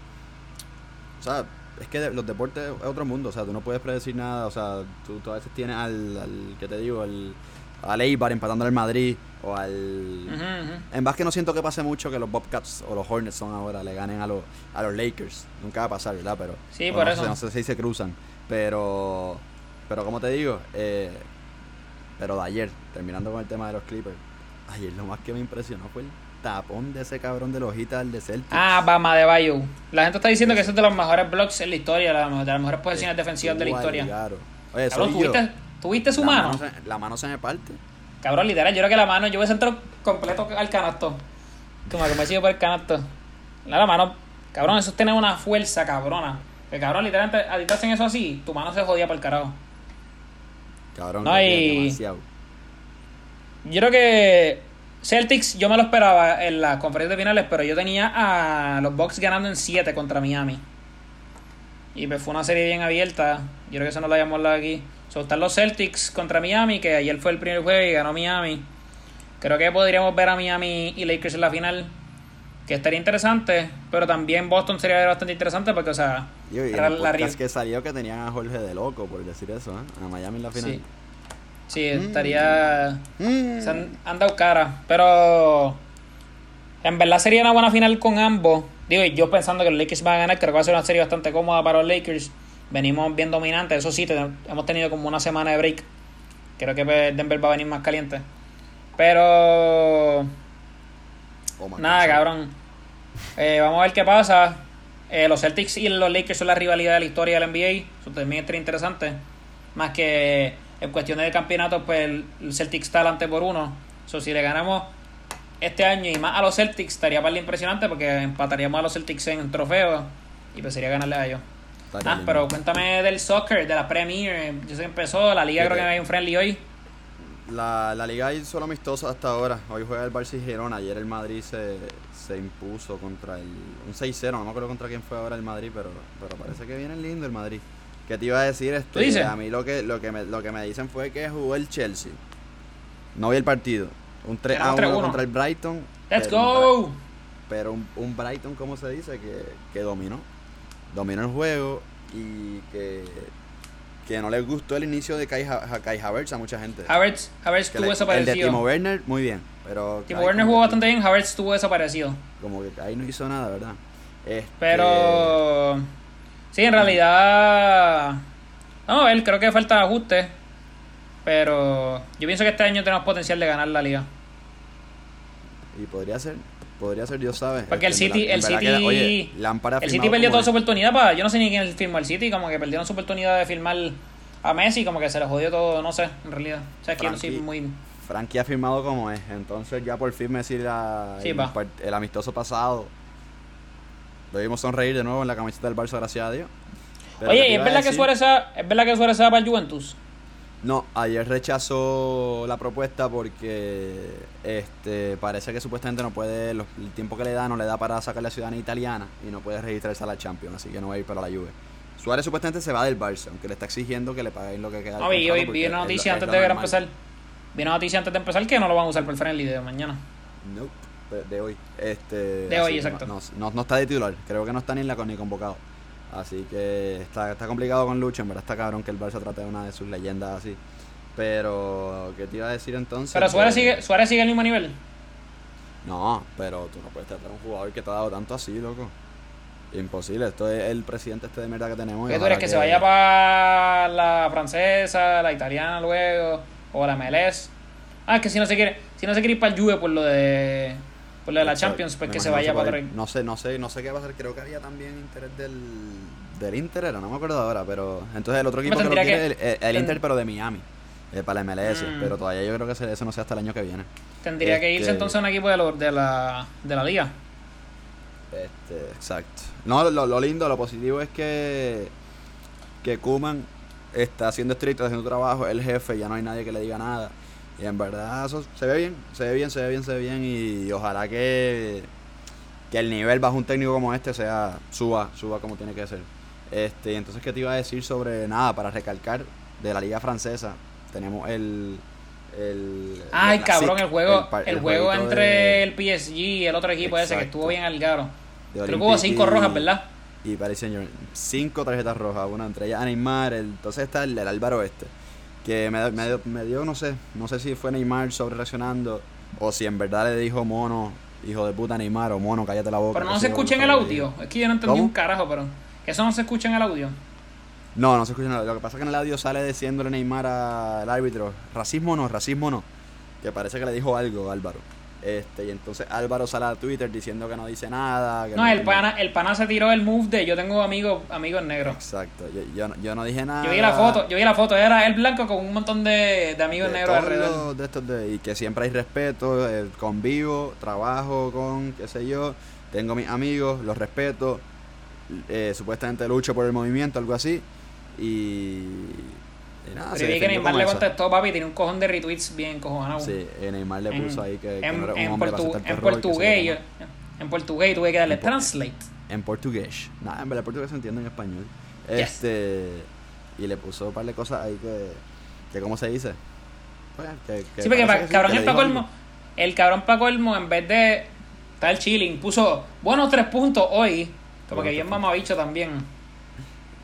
O sea, es que los deportes es otro mundo, o sea, tú no puedes predecir nada, o sea, tú, tú a veces tienes al, al ¿qué te digo? Al, al Eibar empatando al Madrid o al... ujú. En básquet no siento que pase mucho que los Bobcats o los Hornets son ahora, le ganen a los, a los Lakers. Nunca va a pasar, ¿verdad? Pero, Sí, por no eso. Sé, no sé si se cruzan. Pero, pero como te digo, eh, pero de ayer, terminando con el tema de los Clippers, ayer lo más que me impresionó fue el tapón de ese cabrón de los hojitas del de Celtics. Ah, Bama de Bayo. La gente está diciendo que ese es de los mejores blocks en la historia, de las mejores posiciones defensivas de la historia. al garo. Oye, Cabrón. ¿tuviste, ¿tuviste su La mano? se, la mano se me parte. Cabrón, literal, yo creo que la mano, yo voy a centro completo al canasto. Como que me sigo por el canasto. La, mano, cabrón, eso es tener una fuerza cabrona. Que cabrón, literalmente, a ti te hacen eso así, tu mano se jodía por el carajo. Cabrón, No, y- demasiado. Yo creo que Celtics, yo me lo esperaba en las conferencias de finales, pero yo tenía a los Bucks ganando en 7 contra Miami. Y pues fue una serie bien abierta. Yo creo que eso no lo habíamos hablado aquí. So, están los Celtics contra Miami, que ayer fue el primer juego y ganó Miami. Creo que podríamos ver a Miami y Lakers en la final. Que estaría interesante, pero también Boston sería bastante interesante porque, o sea, Digo, y era la que salió que tenían a Jorge de loco por decir eso, ¿eh? A Miami en la final. Sí, sí estaría. Mm. Se han, han dado cara. Pero. En verdad sería una buena final con ambos. Digo, yo pensando que los Lakers van a ganar, creo que va a ser una serie bastante cómoda para los Lakers. Venimos bien dominantes. Eso sí, te- hemos tenido como una semana de break. Creo que Denver va a venir más caliente. Pero. Oh, Nada, cabrón. Eh, vamos a ver qué pasa. Eh, los Celtics y los Lakers son la rivalidad de la historia del NBA. Eso también es interesante. Más que en cuestiones de campeonatos, pues el el Celtics está delante por uno. So, si le ganamos este año y más a los Celtics, estaría para impresionante porque empataríamos a los Celtics en trofeos y pues sería ganarle a ellos. Estaría Ah, lindo. pero cuéntame del soccer, de la Premier. Yo sé que empezó, la liga creo que hay un friendly hoy. La, la liga es solo amistosa hasta ahora. Hoy juega el Barça y Girona. Ayer el Madrid se, se impuso contra el. Un 6-0. No me acuerdo contra quién fue ahora el Madrid, pero, pero parece que viene lindo el Madrid. ¿Qué te iba a decir? Este, ¿Tú dices? A mí lo que, lo, que me, lo que me dicen fue que jugó el Chelsea. No vi el partido. Un 3 a Ganamos 1 3-1. contra el Brighton. ¡Let's pero go! Pero un, un Brighton, ¿cómo se dice? Que, que dominó. Dominó el juego y que, que no les gustó el inicio de Kai, Ha- Kai Havertz a mucha gente. Havertz, Havertz estuvo le- el de desaparecido. Timo Werner, muy bien. Pero Timo Werner jugó bastante bien, Havertz estuvo desaparecido. Como que ahí no hizo nada, ¿verdad? Este, Pero. Sí, en realidad. Vamos a ver, creo que falta ajuste. Pero yo pienso que este año tenemos potencial de ganar la liga. Y podría ser, podría ser, Dios sabe. Porque el City, el City, que, oye, Lampard ha el City perdió toda su oportunidad para, yo no sé ni quién firmó el City, como que perdieron su oportunidad de firmar a Messi, como que se les jodió todo, no sé, en realidad. O sea, que no soy muy... Frankie ha firmado como es, entonces ya por fin Messi la, Sí, el, el amistoso pasado lo vimos sonreír de nuevo en la camiseta del Barça, gracias a Dios. Pero ¿qué Oye, te ¿y es verdad que decir? Suárez se va- es verdad que Suárez se va para el Juventus? No, ayer rechazó la propuesta porque este parece que supuestamente no puede, los- el tiempo que le da no le da para sacar la ciudadanía italiana y no puede registrarse a la Champions, así que no va a ir para la Juve. Suárez supuestamente se va del Barça, aunque le está exigiendo que le paguen lo que queda. No, vi, hoy vi una noticia es antes de empezar. Vi una noticia antes de empezar que no lo van a usar por el friendly de mañana. Nope, de, hoy. Este, De hoy, exacto. No, no, no está de titular, creo que no está ni, en la, ni convocado. Así que está, está complicado con Lucho, en verdad está cabrón que el Barça trate de una de sus leyendas así. Pero, ¿qué te iba a decir entonces? Pero Suárez Que- sigue, Suárez sigue al mismo nivel. No, pero tú no puedes tratar a un jugador que te ha dado tanto así, loco. Imposible, esto es el presidente este de mierda que tenemos. ¿Qué tú eres? Que se vaya para la francesa, la italiana luego, o la MLS. Ah, es que si no se quiere, si no se quiere ir para el Juve por lo de, por lo de la. Champions, pues que se vaya para. No sé, no sé, no sé qué va a hacer. Creo que había también interés del, del Inter, era, no me acuerdo ahora, pero entonces el otro equipo que lo quiere que- es el, Inter, pero de Miami, eh, para la MLS. Mm. Pero todavía yo creo que eso no sea hasta el año que viene. Tendría que irse Este- entonces a un equipo de, lo- de, la, de la liga. Este, exacto. No, lo, lo lindo, lo positivo es que que Kuman está siendo estricto, haciendo trabajo, el jefe, ya no hay nadie que le diga nada. Y en verdad eso se ve bien, se ve bien, se ve bien, se ve bien y, ojalá que, que el nivel bajo un técnico como este sea suba, suba como tiene que ser. Este, y entonces qué te iba a decir sobre nada para recalcar de la liga francesa. Tenemos el el Ay, el cabrón, el juego, el, juego entre de- el PSG y el otro equipo ese que estuvo bien al garo. Creo que hubo cinco y- rojas, ¿verdad? Y Paris Saint. Cinco tarjetas rojas, una entre ellas a Neymar, el- entonces está el, el Álvaro este. Que me, me dio- me dio, no sé, no sé si fue Neymar sobre reaccionando o si en verdad le dijo mono, hijo de puta Neymar o mono, cállate la boca. Pero no se escucha en el audio. Es que yo no entendí ¿Cómo? un carajo, pero. Eso no se escucha en el audio. No, no se escucha nada. Lo que pasa es que en el audio sale diciéndole Neymar al árbitro, racismo no, racismo no. Que parece que le dijo algo Álvaro. Este, y entonces Álvaro sale a Twitter diciendo que no dice nada. que No, el tiene- pana, el pana se tiró el move de yo tengo amigos amigos negros. Exacto, yo, yo, no- yo no dije nada. Yo vi la foto, yo vi la foto, era el blanco con un montón de, de amigos de negros alrededor. de estos de- y que siempre hay respeto, eh, convivo, trabajo con, qué sé yo, tengo mis amigos, los respeto, eh, supuestamente lucho por el movimiento, algo así, y, y nada, Pero vi que Neymar le contestó, papi, tiene un cojón de retweets bien cojonado. Sí, eh, Neymar le En- puso ahí que, que en, no era un en hombre para portu- aceptar en portugués, yo- en portugués tuve que darle En translate. En portugués. Nada, en verdad el portugués se entiende en español. Yes. Este, y le puso un par de cosas ahí que, que ¿cómo se dice? Pues, que, que Sí, porque pa- cabrón, el le dijo Paco algo. Olmo, el cabrón en vez de estar chilling, puso buenos tres puntos hoy. Como Buenos que bien mamabicho también.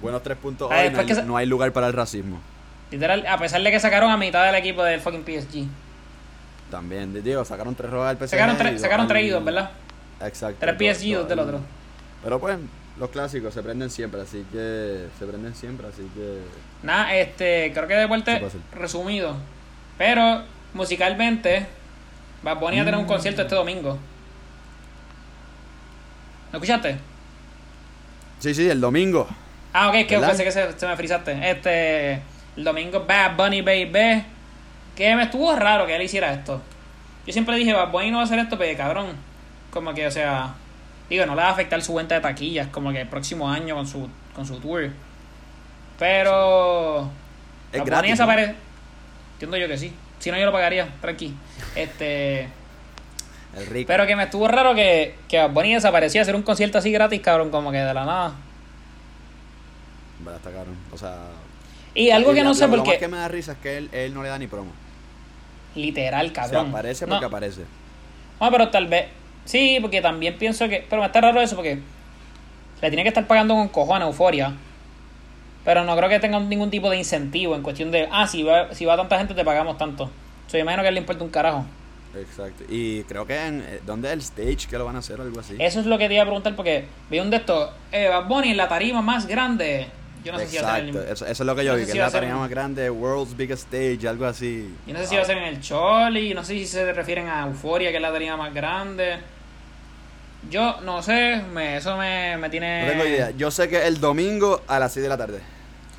Buenos tres puntos Ah, hoy, no hay, se- no hay lugar para el racismo. Literal, a pesar de que sacaron a mitad del equipo del fucking PSG. También, di- digo, sacaron tres rojas al PSG. Sacaron, dos sacaron tres idos, ¿verdad? Exacto. Tres PSG y dos del otro. Pero pues, los clásicos se prenden siempre, así que. Se prenden siempre, así que. Nada, este, creo que deporte resumido. Pero musicalmente, Bad Bunny va a tener un concierto este domingo. ¿Lo escuchaste? Sí, sí, el domingo. Ah, ok, que pensé que se, se me frizaste. Este, el domingo Bad Bunny Baby. Que me estuvo raro que él hiciera esto. Yo siempre dije, Bad Bunny no va a hacer esto, pero cabrón. Como que, o sea, digo, no le va a afectar su venta de taquillas, como que el próximo año con su, con su tour. Pero. Es gratis, ¿no? desaparece. Entiendo yo que sí. Si no, yo lo pagaría, tranqui. Este. El rico. Pero que me estuvo raro que, que Bad Bunny desaparecía hacer un concierto así gratis, cabrón, como que de la nada. Verdad está cabrón. O sea. Y algo que lo- no sé lo- por Lo más qué. que me da risa es que él, él no le da ni promo. Literal, O cabrón. sea, aparece No, porque aparece. no, pero tal vez. Sí, porque también pienso que. Pero me está raro eso porque. Le tiene que estar pagando con cojones euforia. Pero no creo que tenga ningún tipo de incentivo en cuestión de. Ah, si va, si va tanta gente, te pagamos tanto. O sea, yo imagino que a él le importa un carajo. Exacto. Y creo que en. eh, ¿Dónde es el stage que lo van a hacer o algo así? Eso es lo que te iba a preguntar porque vi un de estos. Eh, Bad Bunny en la tarima más grande. Yo no sé si va a ser Exacto, el, eso, eso es lo que yo no vi, que si es la a en- más grande, World's Biggest Stage, algo así. yo no sé si va a ser en el Choli, no sé si se refieren a Euforia, que es la tarima más grande. Yo no sé, me, eso me, me tiene... No tengo idea. Yo sé que el domingo a las 6 de la tarde.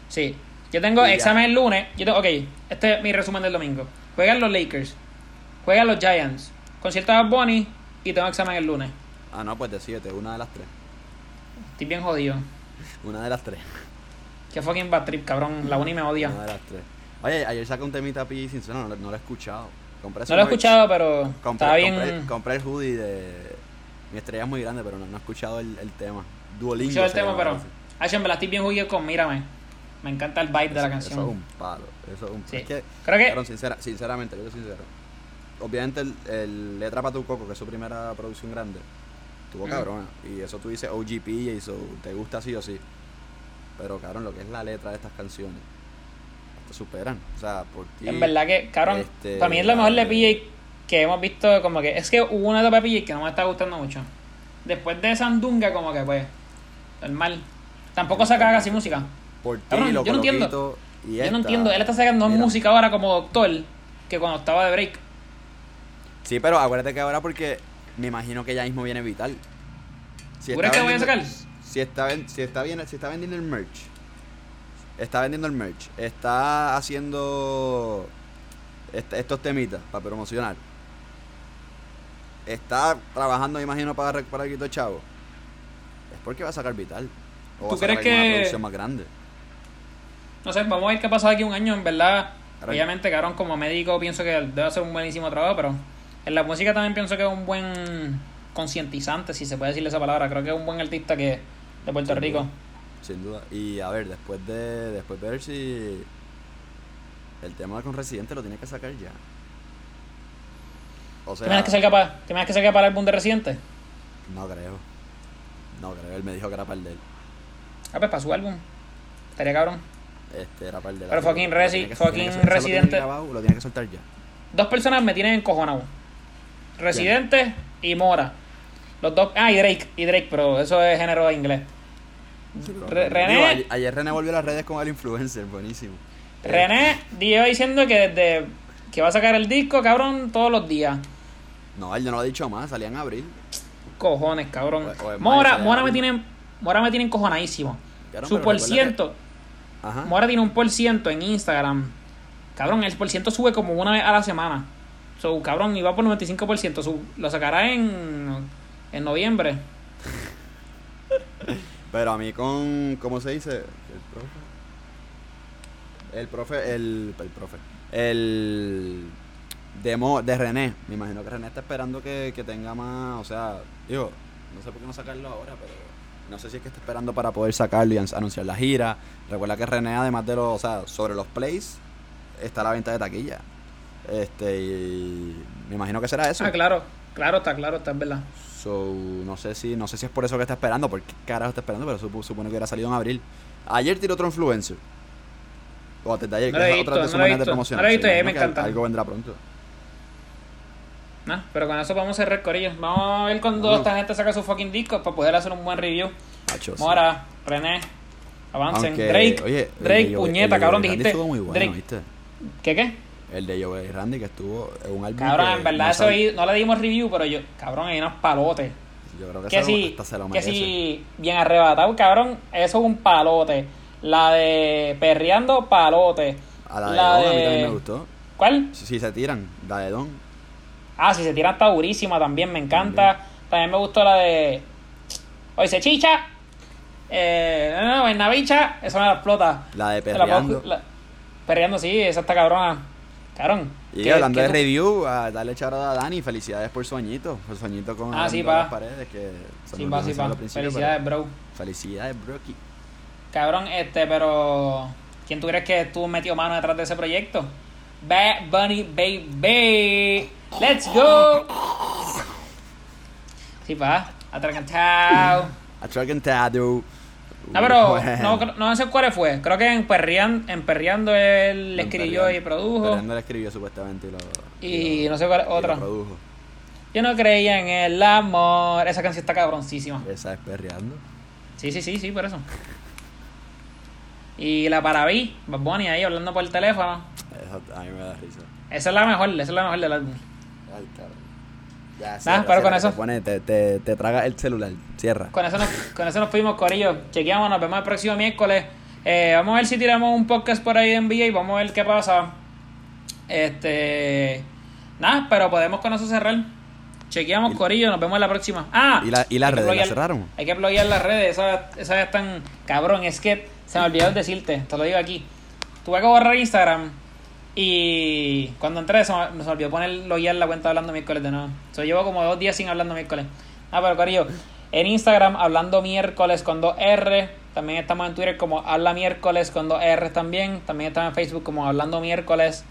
Sí. Yo tengo Y ya. examen el lunes. Yo tengo, ok, este es mi resumen del domingo. Juegan los Lakers. Juegan los Giants. Concierto de Bad Bunny y tengo examen el lunes. Ah, no, pues de 7, una de las 3. Estoy bien jodido. Una de las 3. Que fucking bad trip, cabrón. La uni me odia. Una de las 3. Oye, ayer saca un temita P sincero, no, lo- no lo he escuchado. Compré No lo he escuchado, pero Compré, estaba bien. compré, compré el hoodie de. Mi estrella es muy grande, pero no, no he escuchado el, el tema. Duolingo. escuchado el tema, pero. Ay, en verdad estoy bien jodido con Mírame. Me encanta el vibe de la canción. Eso es un palo. Eso es un Sí. Es que, Creo que- cabrón, sincera- sinceramente, yo soy sincero. Obviamente, el, el Letra para tu Coco, que es su primera producción grande, tuvo Ujú. cabrona. Y eso tú dices OGP y eso te gusta sí o sí. Pero, cabrón, lo que es la letra de estas canciones, te superan. O sea, por ti. En verdad que, cabrón, Este, para mí es lo mejor de PJ que hemos visto. Como que es que hubo una etapa de PJ que no me está gustando mucho. Después de Sandunga, como que pues, normal. Tampoco saca casi música. Por ti, Cabrón, lo yo no entiendo. Y Yo no entiendo, él está sacando mira. música ahora como doctor que cuando estaba de break. Sí, pero acuérdate que ahora porque me imagino que ya mismo viene Vital. Si ¿Tú crees que voy a sacar? Si está, si, está bien, si está vendiendo el merch, está vendiendo el merch, está haciendo est- estos temitas para promocionar, está trabajando, me imagino, para el de chavo, es porque va a sacar Vital. O ¿Tú va a sacar que- producción más grande. No sé, vamos a ver qué pasa aquí un año, en verdad. Obviamente, cabrón, como médico pienso que debe hacer un buenísimo trabajo, pero en la música también pienso que es un buen concientizante, si se puede decirle esa palabra. Creo que es un buen artista que de Puerto Sin Rico. duda, Sin duda. Y a ver, después de, después de ver si el tema con Residente lo tiene que sacar ya. O ¿Te sea, imaginas que salga para, ¿te imaginas que salga para el álbum de Residente? no creo. No creo, él me dijo que era para el de él. Ah, pues para su álbum. Estaría cabrón. Este era para el de Pero fucking Resi- que- fucking lo tiene Residente. grabado, Lo tiene que soltar ya. Dos personas me tienen encojonado. Residente y Mora. Los dos. Ah, y Drake. Y Drake, pero eso es género de inglés. Re- Digo, René, ayer, ayer René volvió a las redes con el influencer, buenísimo. René lleva diciendo que desde que va a sacar el disco, cabrón, todos los días. No, él no lo ha dicho más, salía en abril. Cojones, cabrón. O- o es Mora, Mora me ya- tiene, Mora me tiene encojonadísimo. Cabrón, Su por ciento. Ajá. Mora tiene un por ciento en Instagram. Cabrón, el por ciento sube como una vez a la semana. So, cabrón, iba por 95%. Su, lo sacará en, en noviembre. Pero a mí con, ¿cómo se dice? El profe. El profe, el, el profe. El demo de René. Me imagino que René está esperando que, que tenga más, o sea, digo, no sé por qué no sacarlo ahora, pero no sé si es que está esperando para poder sacarlo y an- anunciar la gira. Recuerda que René, además de los, o sea, sobre los plays, está la venta de taquilla. Este, y me imagino que será eso. Ah, claro. Claro, está claro, está en verdad. So, no sé si no sé si es por eso que está esperando, por qué carajo está esperando, pero supo- supone que hubiera salido en abril. Ayer tiró otro influencer. O antes de ayer, No que es visto, otra de sus no maneras de promoción. No lo he visto me encanta. Algo vendrá pronto. Nah, pero con eso vamos a cerrar corillo. Vamos a ver cuando Bueno. esta gente saca su fucking disco para poder hacer un buen review. Mora, René, avancen. Aunque, Drake, oye, Drake, Joe- puñeta, cabrón, dijiste. muy bueno, Drake, ¿viste? ¿Qué qué? El de Joe Randy que estuvo en un álbum Cabrón, que en verdad no eso ahí no le dimos review, pero yo, cabrón, hay unos palotes. Yo creo que, Que sí, hasta se lo que merece. sí, bien arrebatado, cabrón, eso es un palote. La de Perreando, palote. A la de La Don a mí también me gustó. ¿Cuál? Si, si se tiran, la de Don. Ah, si se tira está durísima también, me encanta. También me gustó la de. Hoy se chicha. Eh, no, no, en la bicha, eso me la explota. La de la Perreando. la- perreando, sí, esa está cabrona. Cabrón. Y ¿qué- hablando de review, a darle charada a Dani, felicidades por su añito, por su añito con Ah, sí, pa. las paredes, que se Sí, olvidó sí, pa. Felicidades, bro. Felicidades, Brocky. Cabrón, este, pero. ¿Quién tú crees que estuvo metido mano detrás de ese proyecto? Bad Bunny Baby. Let's go. Sí, pa. Atracantado. A Tragantado. No, pero Bueno. no, no sé cuál fue. Creo que en, Perrean, en Perreando él le escribió y produjo. Perreando le escribió supuestamente y lo. Y lo- no sé cuál otra. produjo. Yo no creía en el amor. Esa canción está cabroncísima. Esa es perreando. Sí, sí, sí, sí, por eso. Y la Paraví, Bad Bunny ahí hablando por el teléfono. Eso a mí me da risa. Esa es la mejor, esa es la mejor del álbum. Ay, cabrón. Ya, Nada, pero con te eso- pone- te, te, te traga el celular. Cierra. Con eso nos, con eso nos fuimos, Corillo. Chequeamos, nos vemos el próximo miércoles. Eh, vamos a ver si tiramos un podcast por ahí de NBA y vamos a ver qué pasa. Este. Nada, pero podemos con eso cerrar. Chequeamos, Corillo, nos vemos en la próxima. Ah, ¿Y la- y las redes, bloquear- cerraron? Hay que bloquear las redes, esas, esas están. Cabrón, es que se me olvidó decirte, te lo digo aquí. Tuve que borrar Instagram y cuando entré se me, se me olvidó poner loguear la cuenta hablando miércoles de nuevo. So, llevo como dos días sin hablando miércoles. Ah, pero Corillo, en Instagram hablando miércoles con dos R. También estamos en Twitter como habla miércoles con dos R también. También estamos en Facebook como hablando miércoles.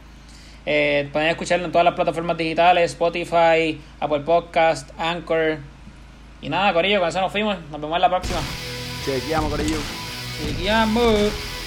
Eh, pueden escucharlo en todas las plataformas digitales, Spotify, Apple Podcast, Anchor. Y nada, Corillo, con eso nos fuimos. Nos vemos en la próxima. Chequeamos, Corillo. Chequeamos.